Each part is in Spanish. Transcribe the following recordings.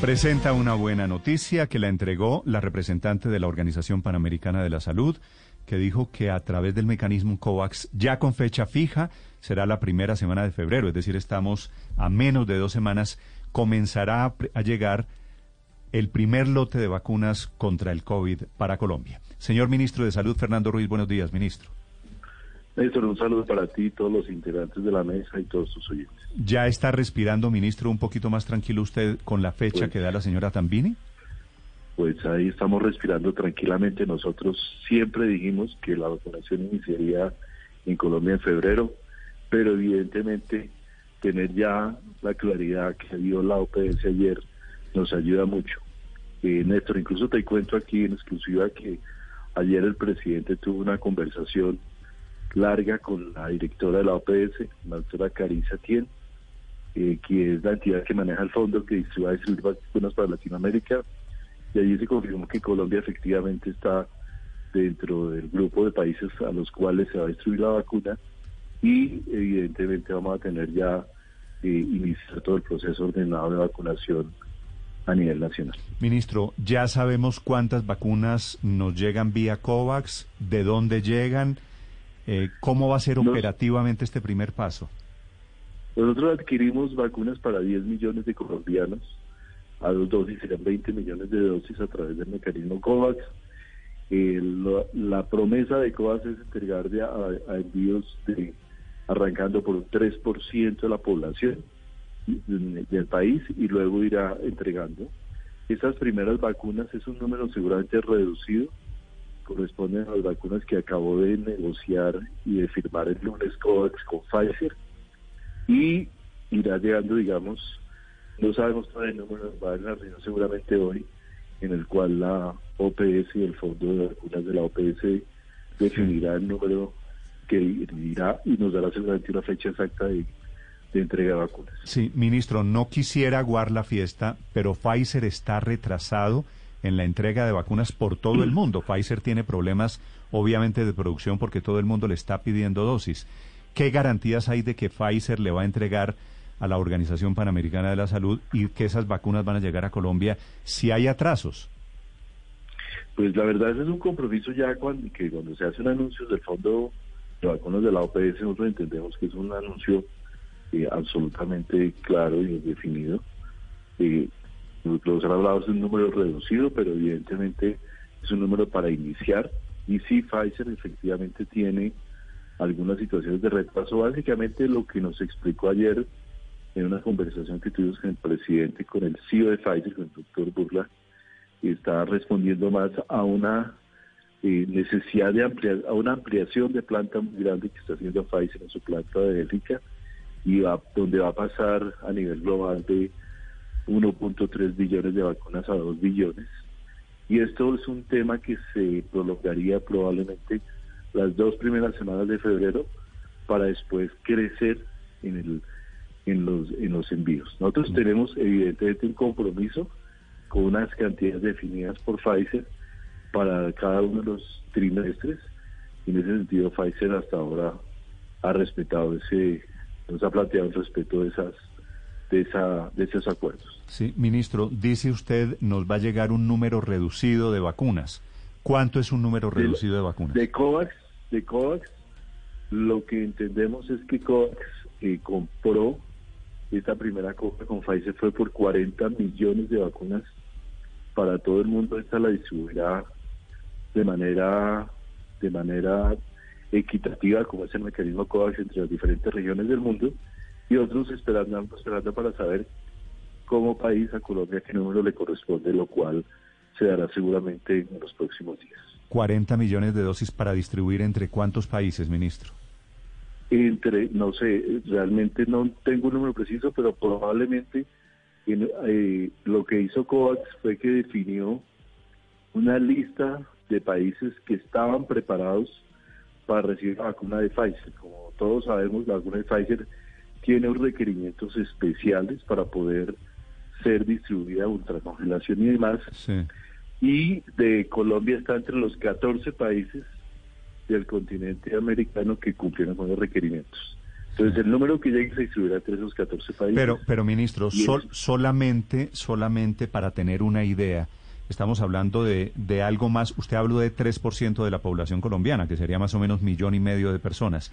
Presenta una buena noticia que la entregó la representante de la Organización Panamericana de la Salud, que dijo que a través del mecanismo COVAX, ya con fecha fija, será la primera semana de febrero, es decir, estamos a menos de dos semanas, comenzará a, llegar el primer lote de vacunas contra el COVID para Colombia. Señor ministro de Salud, Fernando Ruiz, buenos días, ministro. Néstor, un saludo para ti, y todos los integrantes de la mesa y todos tus oyentes. ¿Ya está respirando, ministro, un poquito más tranquilo usted con la fecha pues que da la señora Tambini? Pues ahí estamos respirando tranquilamente. Nosotros siempre dijimos que la vacunación iniciaría en Colombia en febrero, pero evidentemente tener ya la claridad que dio la OPS ayer nos ayuda mucho. Eh, Néstor, incluso te cuento aquí en exclusiva que ayer el presidente tuvo una conversación larga con la directora de la OPS, la doctora Carissa Tien, eh, que es la entidad que maneja el fondo que va a distribuir vacunas para Latinoamérica. Y allí se confirmó que Colombia efectivamente está dentro del grupo de países a los cuales se va a distribuir la vacuna y evidentemente vamos a tener ya eh, iniciar todo el proceso ordenado de vacunación a nivel nacional. Ministro, ya sabemos cuántas vacunas nos llegan vía COVAX, de dónde llegan eh, ¿Cómo va a ser operativamente este primer paso? Nosotros adquirimos vacunas para 10 millones de colombianos. A dos dosis serán 20 millones de dosis a través del mecanismo COVAX. la, promesa de COVAX es entregar a, envíos de, arrancando por un 3% de la población del país y luego irá entregando. Esas primeras vacunas es un número seguramente reducido corresponden a las vacunas que acabó de negociar y de firmar el lunes COVAX con Pfizer y irá llegando, digamos, no sabemos todavía el número, va a haber una reunión seguramente hoy en el cual la OPS y el Fondo de Vacunas de la OPS definirá el número que irá y nos dará seguramente una fecha exacta de, de entrega de vacunas. Sí, ministro, no quisiera aguar la fiesta, pero Pfizer está retrasado en la entrega de vacunas por todo el mundo. Pfizer tiene problemas, obviamente, de producción porque todo el mundo le está pidiendo dosis. ¿Qué garantías hay de que Pfizer le va a entregar a la Organización Panamericana de la Salud y que esas vacunas van a llegar a Colombia si hay atrasos? Pues la verdad ese es un compromiso ya cuando, que cuando se hacen anuncios del Fondo de Vacunas de la OPS, nosotros entendemos que es un anuncio eh, absolutamente claro y definido. Eh, los hablado es un número reducido, pero evidentemente es un número para iniciar. Y sí, Pfizer efectivamente tiene algunas situaciones de retraso. Básicamente lo que nos explicó ayer en una conversación que tuvimos con el presidente, con el CEO de Pfizer, con el doctor Burla, está respondiendo más a una eh, necesidad de ampliar, a una ampliación de planta muy grande que está haciendo Pfizer en su planta de Bélgica y va, donde va a pasar a nivel global de 1.3 billones de vacunas a 2 billones. Y esto es un tema que se prolongaría probablemente las dos primeras semanas de febrero para después crecer en, el, en, los, en los envíos. Nosotros tenemos evidentemente un compromiso con unas cantidades definidas por Pfizer para cada uno de los trimestres. En ese sentido, Pfizer hasta ahora ha respetado ese, nos ha planteado el respeto de esas de, esa, de esos acuerdos. Sí, ministro, dice usted nos va a llegar un número reducido de vacunas. ¿Cuánto es un número reducido de, vacunas? De COVAX, de COVAX, lo que entendemos es que COVAX eh, compró esta primera compra con Pfizer fue por 40 millones de vacunas para todo el mundo. Esta la distribuirá de manera de manera equitativa, como es el mecanismo COVAX entre las diferentes regiones del mundo y otros esperando, esperando para saber cómo país a Colombia qué número le corresponde, lo cual se dará seguramente en los próximos días. 40 millones de dosis para distribuir entre cuántos países, ministro? Entre, no sé, realmente no tengo un número preciso, pero probablemente eh, lo que hizo COVAX fue que definió una lista de países que estaban preparados para recibir la vacuna de Pfizer. Como todos sabemos, la vacuna de Pfizer tiene requerimientos especiales para poder ser distribuida a ultracongelación y demás. Y de Colombia está entre los 14 países del continente americano que cumplen con los requerimientos. Entonces el número que llegue se distribuirá entre esos 14 países. Pero, pero ministro, sol, solamente, solamente para tener una idea, estamos hablando de, de algo más, usted habló de 3% de la población colombiana, que sería más o menos millón y medio de personas.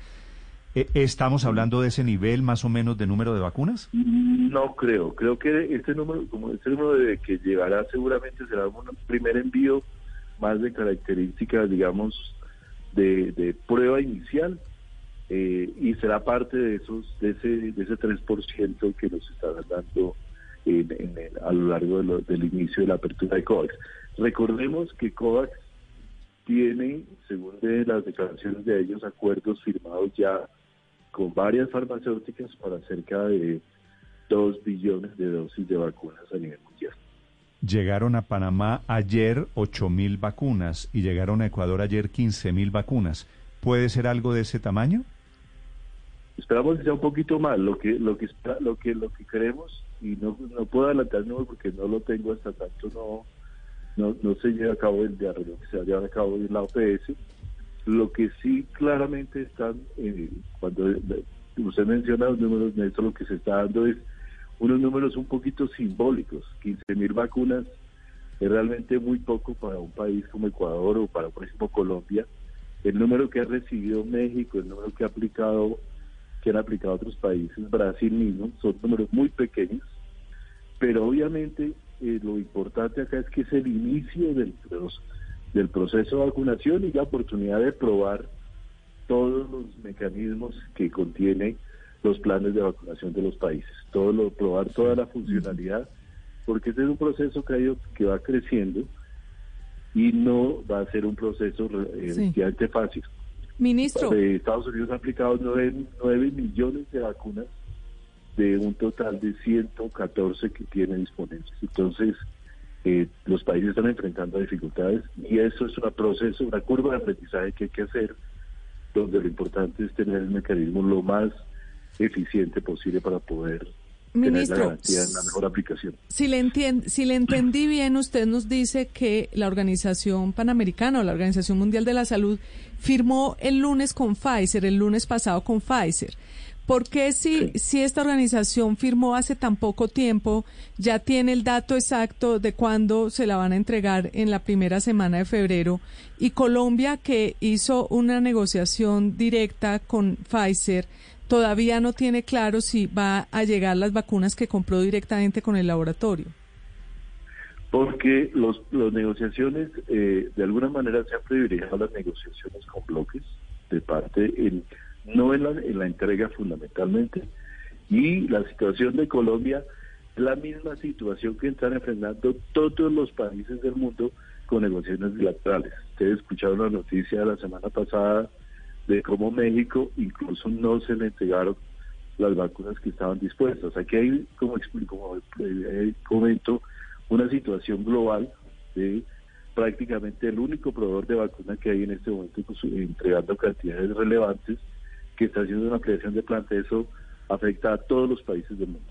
Eh, ¿Estamos hablando de ese nivel más o menos de número de vacunas? No creo. Creo que este número, como este número de que llegará seguramente será un primer envío más de características, digamos, de, prueba inicial eh, y será parte de esos de ese de ese 3% que nos estarán dando a lo largo del inicio de la apertura de COVAX. Recordemos que COVAX tiene, según de las declaraciones de ellos, acuerdos firmados ya con varias farmacéuticas para cerca de 2 billones de dosis de vacunas a nivel mundial. Llegaron a Panamá ayer 8 mil vacunas y llegaron a Ecuador ayer 15 mil vacunas. ¿Puede ser algo de ese tamaño? Esperamos que sea un poquito más. Lo que lo que lo que lo que queremos y no, no puedo adelantar porque no lo tengo hasta tanto no no, no se lleva a cabo el diario que se lleva a cabo en la OPS lo que sí claramente están, eh, cuando usted menciona los números, Néstor, lo que se está dando es unos números un poquito simbólicos. 15 mil vacunas es realmente muy poco para un país como Ecuador o para, por ejemplo, Colombia. El número que ha recibido México, el número que ha aplicado, que han aplicado otros países, Brasil mismo, son números muy pequeños. Pero obviamente eh, lo importante acá es que es el inicio de los del proceso de vacunación y la oportunidad de probar todos los mecanismos que contiene los planes de vacunación de los países, todo lo, probar toda la funcionalidad, porque este es un proceso que, ha ido, que va creciendo y no va a ser un proceso eh, fácil. Ministro. Eh, Estados Unidos ha aplicado 9, 9 millones de vacunas de un total de 114 que tiene disponibles. Entonces, los países están enfrentando dificultades y eso es un proceso, una curva de aprendizaje que hay que hacer, donde lo importante es tener el mecanismo lo más eficiente posible para poder tener la garantía la mejor aplicación. Si le, si le entendí bien, usted nos dice que la Organización Panamericana o la Organización Mundial de la Salud firmó el lunes con Pfizer, el lunes pasado con Pfizer. ¿Por qué si, si esta organización firmó hace tan poco tiempo, ya tiene el dato exacto de cuándo se la van a entregar en la primera semana de febrero? Y Colombia, que hizo una negociación directa con Pfizer, todavía no tiene claro si va a llegar las vacunas que compró directamente con el laboratorio. Porque los, las negociaciones, eh, de alguna manera se han privilegiado las negociaciones con bloques de parte en no en la, en la entrega fundamentalmente. Y la situación de Colombia es la misma situación que están enfrentando todos los países del mundo con negociaciones bilaterales. Ustedes escucharon la noticia de la semana pasada de cómo México incluso no se le entregaron las vacunas que estaban dispuestas. Aquí hay, como, como eh, comento, una situación global de prácticamente el único proveedor de vacunas que hay en este momento pues, entregando cantidades relevantes que está haciendo una creación de planta, eso afecta a todos los países del mundo.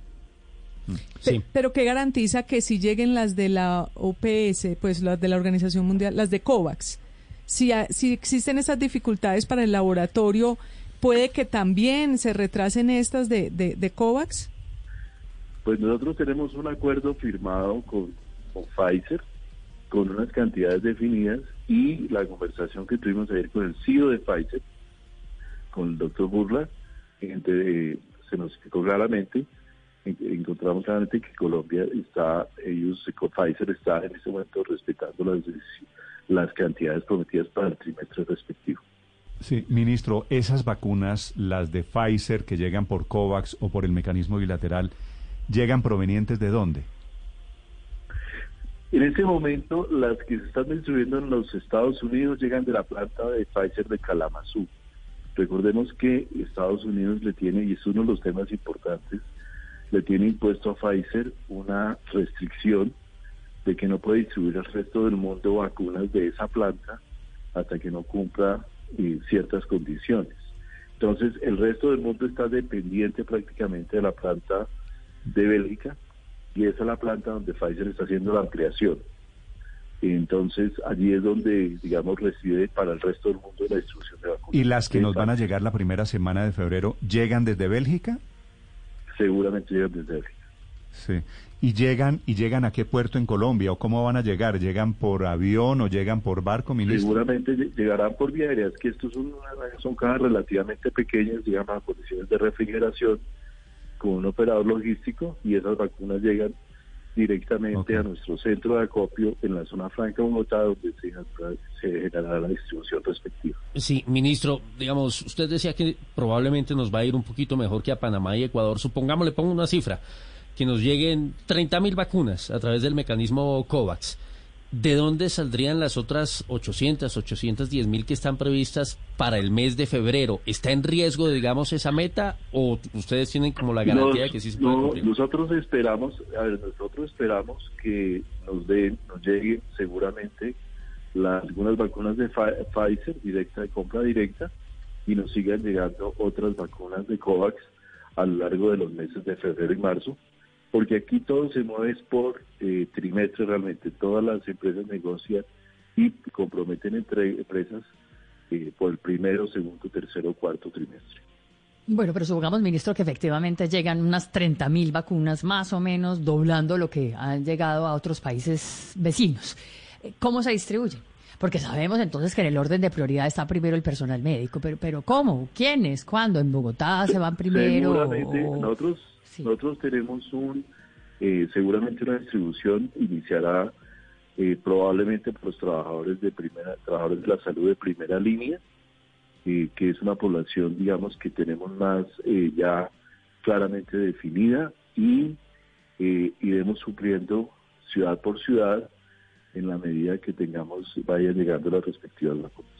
Sí. Pero ¿qué garantiza que si lleguen las de la OPS, pues las de la Organización Mundial, las de COVAX, si, si existen esas dificultades para el laboratorio, puede que también se retrasen estas de, de, COVAX? Pues nosotros tenemos un acuerdo firmado con, con Pfizer, con unas cantidades definidas y la conversación que tuvimos ayer con el CEO de Pfizer, con el doctor Burla, gente, se nos explicó claramente, encontramos claramente que Colombia está, ellos, Pfizer está en este momento respetando las, las cantidades prometidas para el trimestre respectivo. Sí, ministro, esas vacunas, las de Pfizer que llegan por COVAX o por el mecanismo bilateral, ¿llegan provenientes de dónde? En este momento, las que se están distribuyendo en los Estados Unidos llegan de la planta de Pfizer de Kalamazoo. Recordemos que Estados Unidos le tiene, y es uno de los temas importantes, le tiene impuesto a Pfizer una restricción de que no puede distribuir al resto del mundo vacunas de esa planta hasta que no cumpla eh, ciertas condiciones. Entonces, el resto del mundo está dependiente prácticamente de la planta de Bélgica y esa es la planta donde Pfizer está haciendo la ampliación. Entonces, allí es donde, digamos, reside para el resto del mundo la distribución de vacunas. ¿Y las que nos van a llegar la primera semana de febrero llegan desde Bélgica? Seguramente llegan desde Bélgica. Sí. ¿Y llegan y llegan a qué puerto en Colombia o cómo van a llegar? ¿Llegan por avión o llegan por barco, ministro? Seguramente llegarán por vía aérea. Es que estos son, son cajas relativamente pequeñas, digamos, a condiciones de refrigeración con un operador logístico y esas vacunas llegan directamente a nuestro centro de acopio en la zona franca de Bogotá, donde se, se generará la distribución respectiva. Sí, ministro, digamos, usted decía que probablemente nos va a ir un poquito mejor que a Panamá y Ecuador. Supongamos, le pongo una cifra, que nos lleguen 30.000 vacunas a través del mecanismo COVAX. ¿De dónde saldrían las otras 800, 810 mil que están previstas para el mes de febrero? ¿Está en riesgo, digamos, esa meta o ustedes tienen como la garantía de que sí se puede cumplir? Nosotros esperamos, a ver, nosotros esperamos que nos den, nos lleguen seguramente las, algunas vacunas de Pfizer directa de compra directa y nos sigan llegando otras vacunas de COVAX a lo largo de los meses de febrero y marzo porque aquí todo se mueve por eh, trimestre realmente. Todas las empresas negocian y comprometen entre empresas eh, por el primero, segundo, tercero, cuarto trimestre. Bueno, pero supongamos, ministro, que efectivamente llegan unas 30.000 vacunas, más o menos, doblando lo que han llegado a otros países vecinos. Eh, ¿Cómo se distribuyen? Porque sabemos entonces que en el orden de prioridad está primero el personal médico, pero, pero ¿cómo? ¿Quiénes? ¿Cuándo? ¿En Bogotá se van primero? Seguramente nosotros nosotros tenemos un, eh, seguramente una distribución iniciará eh, probablemente por los trabajadores de primera, trabajadores de la salud de primera línea, eh, que es una población, digamos, que tenemos más ya claramente definida y iremos supliendo ciudad por ciudad en la medida que tengamos, vayan llegando las respectivas vacunas.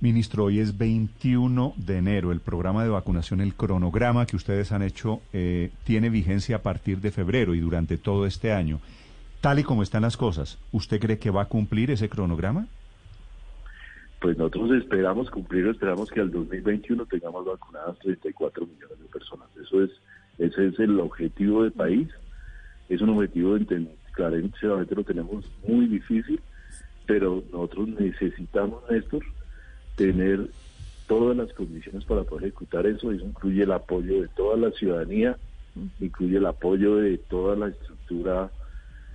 Ministro, hoy es 21 de enero. El programa de vacunación, el cronograma que ustedes han hecho, eh, tiene vigencia a partir de febrero y durante todo este año. Tal y como están las cosas, ¿usted cree que va a cumplir ese cronograma? Pues nosotros esperamos cumplirlo, esperamos que al 2021 tengamos vacunadas 34 millones de personas. Eso es, ese es el objetivo del país. Es un objetivo, claramente lo tenemos muy difícil, pero nosotros necesitamos, Néstor, tener todas las condiciones para poder ejecutar eso. Eso incluye el apoyo de toda la ciudadanía, incluye el apoyo de toda la estructura,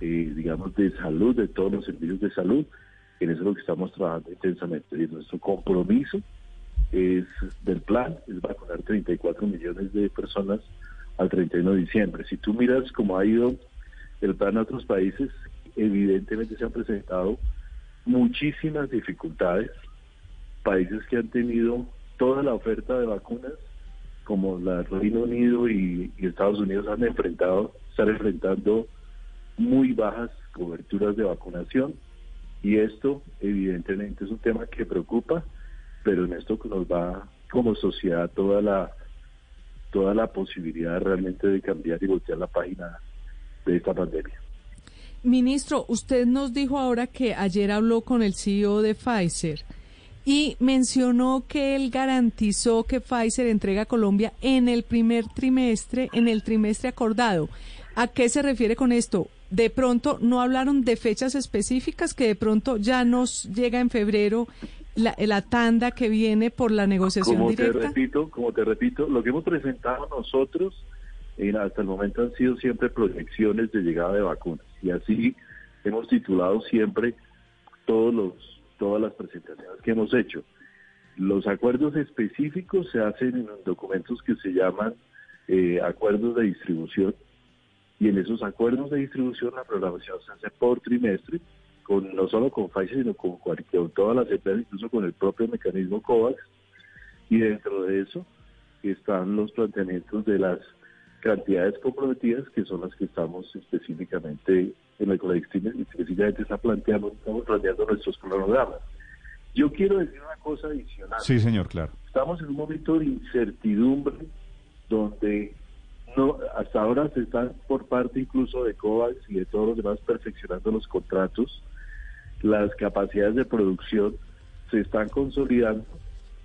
eh, digamos, de salud, de todos los servicios de salud. En eso es lo que estamos trabajando intensamente. Y nuestro compromiso es del plan, es vacunar 34 millones de personas al 31 de diciembre. Si tú miras cómo ha ido el plan a otros países, evidentemente se han presentado muchísimas dificultades países que han tenido toda la oferta de vacunas, como la Reino Unido y, Estados Unidos han enfrentado, están enfrentando muy bajas coberturas de vacunación y esto evidentemente es un tema que preocupa, pero en esto nos va como sociedad toda la toda la posibilidad realmente de cambiar y voltear la página de esta pandemia. Ministro, usted nos dijo ahora que ayer habló con el CEO de Pfizer y mencionó que él garantizó que Pfizer entrega a Colombia en el primer trimestre, en el trimestre acordado. ¿A qué se refiere con esto? De pronto no hablaron de fechas específicas, que de pronto ya nos llega en febrero la, la tanda que viene por la negociación como directa. Te repito, como te repito, lo que hemos presentado nosotros hasta el momento han sido siempre proyecciones de llegada de vacunas y así hemos titulado siempre todos los todas las presentaciones que hemos hecho. Los acuerdos específicos se hacen en documentos que se llaman eh, acuerdos de distribución y en esos acuerdos de distribución la programación se hace por trimestre, con no solo con Pfizer, sino con, con todas las empresas, incluso con el propio mecanismo COVAX. Y dentro de eso están los planteamientos de las cantidades comprometidas, que son las que estamos específicamente en el colectivo, específicamente está planteando, estamos planteando nuestros cronogramas. Yo quiero decir una cosa adicional. Sí, señor, claro. Estamos en un momento de incertidumbre donde no hasta ahora se están por parte incluso de COVAX y de todos los demás perfeccionando los contratos, las capacidades de producción se están consolidando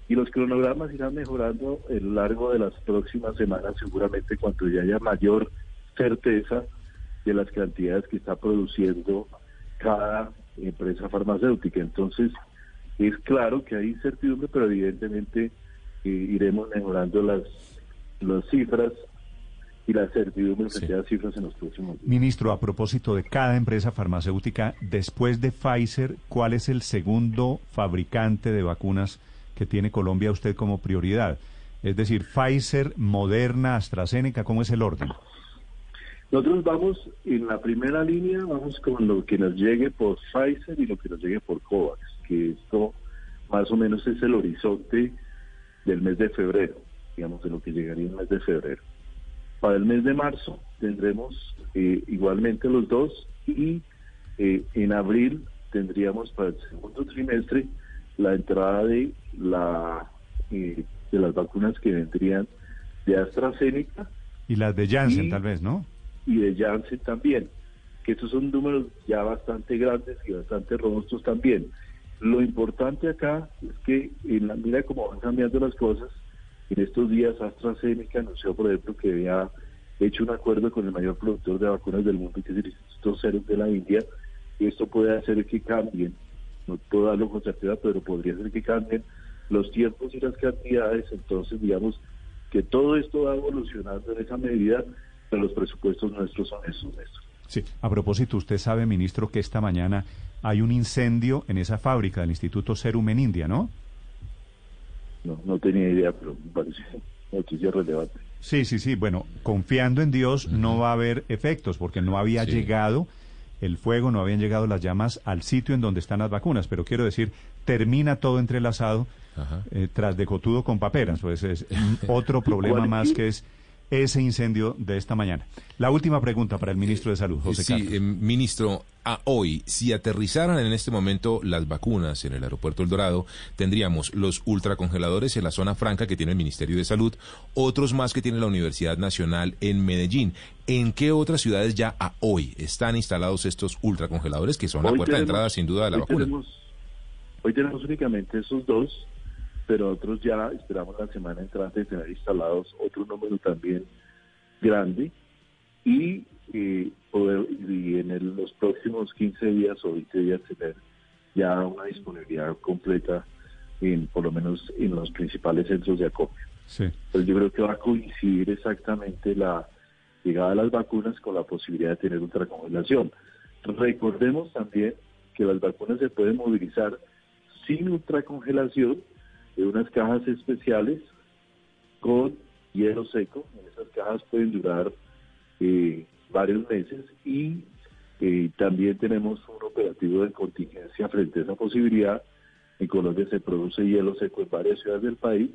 y los cronogramas irán mejorando a lo largo de las próximas semanas, seguramente cuando ya haya mayor certeza de las cantidades que está produciendo cada empresa farmacéutica. Entonces, es claro que hay incertidumbre, pero evidentemente eh, iremos mejorando las, las cifras y la certidumbre a las cifras en los próximos días. Ministro, a propósito de cada empresa farmacéutica, después de Pfizer, ¿cuál es el segundo fabricante de vacunas que tiene Colombia usted como prioridad? Es decir, Pfizer, Moderna, AstraZeneca, ¿cómo es el orden? Nosotros vamos en la primera línea, vamos con lo que nos llegue por Pfizer y lo que nos llegue por COVAX, que esto más o menos es el horizonte del mes de febrero, digamos, de lo que llegaría el mes de febrero. Para el mes de marzo tendremos eh, igualmente los dos y eh, en abril tendríamos para el segundo trimestre la entrada de la eh, de las vacunas que vendrían de AstraZeneca y las de Janssen tal vez, ¿no? Y de Janssen también, que estos son números ya bastante grandes y bastante robustos también. Lo importante acá es que en la mira cómo van cambiando las cosas, en estos días AstraZeneca anunció, por ejemplo, que había hecho un acuerdo con el mayor productor de vacunas del mundo, que es el Instituto Serum de la India, esto puede hacer que cambien, no puedo darlo con certeza, pero podría hacer que cambien los tiempos y las cantidades, entonces digamos que todo esto va evolucionando en esa medida, pero los presupuestos nuestros son esos. Sí, a propósito, usted sabe, ministro, que esta mañana hay un incendio en esa fábrica del Instituto Serum en India, ¿no? No, no tenía idea, pero me parece noticia relevante. Sí, sí, sí. Bueno, confiando en Dios no va a haber efectos porque no había llegado el fuego, no habían llegado las llamas al sitio en donde están las vacunas. Pero quiero decir, termina todo entrelazado eh, tras de cotudo con paperas. Pues es otro problema más que es ese incendio de esta mañana. La última pregunta para el ministro de Salud, José sí, Carlos. Eh, ministro, a hoy, si aterrizaran en este momento las vacunas en el aeropuerto El Dorado, tendríamos los ultracongeladores en la zona franca que tiene el Ministerio de Salud, otros más que tiene la Universidad Nacional en Medellín. ¿En qué otras ciudades ya a hoy están instalados estos ultracongeladores que son la puerta de entrada sin duda de la hoy vacuna? Tenemos, hoy tenemos únicamente esos dos pero otros ya esperamos la semana entrante tener instalados otro número también grande y, eh, poder, y en los próximos 15 días o 20 días tener ya una disponibilidad completa en por lo menos en los principales centros de acopio. Sí. Pues yo creo que va a coincidir exactamente la llegada de las vacunas con la posibilidad de tener ultracongelación. Recordemos también que las vacunas se pueden movilizar sin ultracongelación de unas cajas especiales con hielo seco. Esas cajas pueden durar eh, varios meses y eh, también tenemos un operativo de contingencia frente a esa posibilidad. En Colombia se produce hielo seco en varias ciudades del país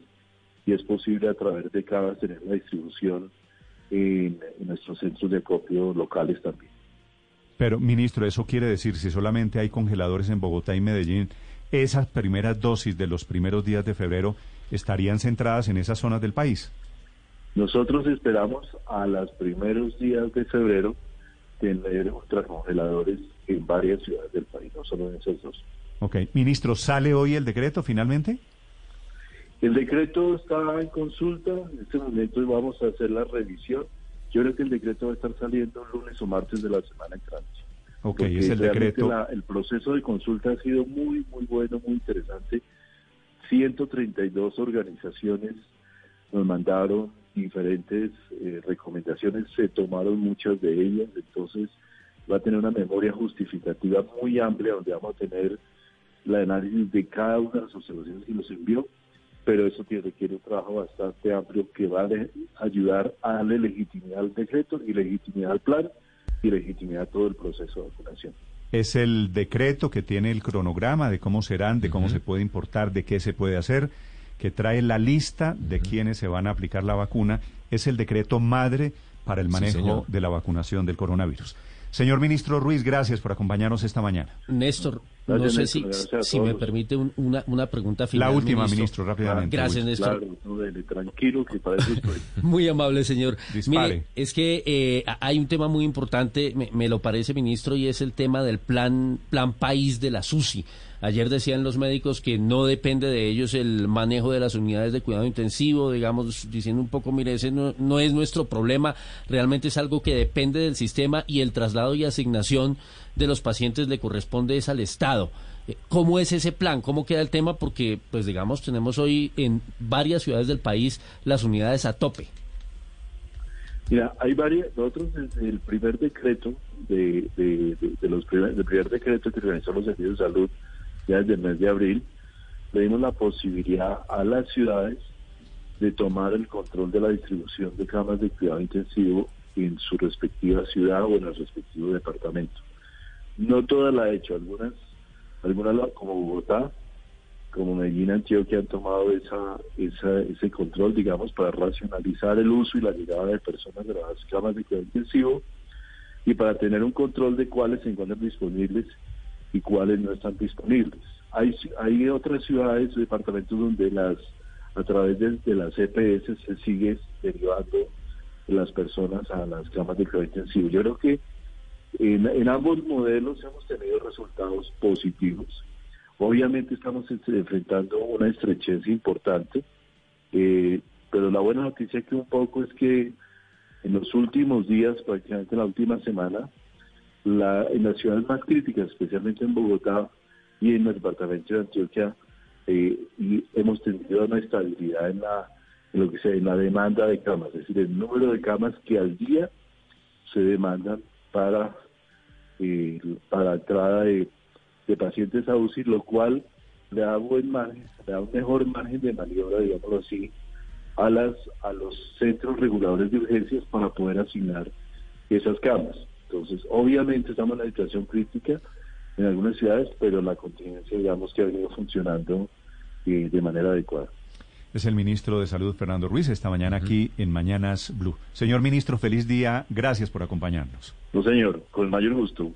y es posible a través de cajas tener la distribución en, en nuestros centros de acopio locales también. Pero, ministro, eso quiere decir, si solamente hay congeladores en Bogotá y Medellín, esas primeras dosis de los primeros días de febrero estarían centradas en esas zonas del país? Nosotros esperamos a los primeros días de febrero tener ultracongeladores en varias ciudades del país, no solo en esas dos. Ok. Ministro, ¿sale hoy el decreto finalmente? El decreto está en consulta, en este momento vamos a hacer la revisión. Yo creo que el decreto va a estar saliendo lunes o martes de la semana entrante. Ok, es el decreto. el proceso de consulta ha sido muy, muy bueno, muy interesante. 132 organizaciones nos mandaron diferentes eh, recomendaciones, se tomaron muchas de ellas, entonces va a tener una memoria justificativa muy amplia donde vamos a tener la análisis de cada una de las observaciones que nos envió, pero eso tiene, requiere un trabajo bastante amplio que va a ayudar a darle legitimidad al decreto y legitimidad al plan y legitimidad todo el proceso de vacunación. Es el decreto que tiene el cronograma de cómo serán, de cómo se puede importar, de qué se puede hacer, que trae la lista de quienes se van a aplicar la vacuna. Es el decreto madre para el manejo de la vacunación del coronavirus. Señor ministro Ruiz, gracias por acompañarnos esta mañana. Néstor, No sé si, si me permite una, una pregunta final. La última, ministro, rápidamente. Gracias, Néstor. Claro, tranquilo, que para eso estoy. muy amable, señor. Mire, es que eh, hay un tema muy importante, me, me, lo parece, ministro, y es el tema del plan, plan país de la SUSI. Ayer decían los médicos que no depende de ellos el manejo de las unidades de cuidado intensivo, digamos, diciendo un poco, mire, ese no, no es nuestro problema, realmente es algo que depende del sistema y el traslado y asignación de los pacientes le corresponde es al Estado. Eh, ¿Cómo es ese plan? ¿Cómo queda el tema? Porque, pues digamos, tenemos hoy en varias ciudades del país las unidades a tope. Mira, hay varias, nosotros desde el primer decreto de, de, los primer, del primer decreto que organizó los servicios de salud ya desde el mes de abril, le dimos la posibilidad a las ciudades de tomar el control de la distribución de camas de cuidado intensivo en su respectiva ciudad o en el respectivo departamento. No todas la ha hecho, algunas, algunas como Bogotá, como Medellín, Antioquia han tomado esa, esa, ese control, digamos, para racionalizar el uso y la llegada de personas de las camas de cuidado intensivo y para tener un control de cuáles se encuentran disponibles y cuáles no están disponibles. Hay, hay otras ciudades departamentos donde las a través de, las EPS se sigue derivando las personas a las camas de cuidado intensivo. Yo creo que en, ambos modelos hemos tenido resultados positivos. Obviamente estamos este, enfrentando una estrechez importante, eh, pero la buena noticia que un poco es que en los últimos días, prácticamente en la última semana, la, en las ciudades más críticas, especialmente en Bogotá y en el departamento de Antioquia, eh, y hemos tenido una estabilidad en la en lo que sea en la demanda de camas, es decir, el número de camas que al día se demandan para eh, para entrada de, pacientes a UCI, lo cual le da buen margen, le da un mejor margen de maniobra, digámoslo así, a las a los centros reguladores de urgencias para poder asignar esas camas. Entonces, obviamente estamos en una situación crítica en algunas ciudades, pero la contingencia, digamos, que ha venido funcionando eh, de manera adecuada. Es el ministro de Salud, Fernando Ruiz, esta mañana aquí en Mañanas Blue. Señor ministro, feliz día. Gracias por acompañarnos. No, señor, con el mayor gusto.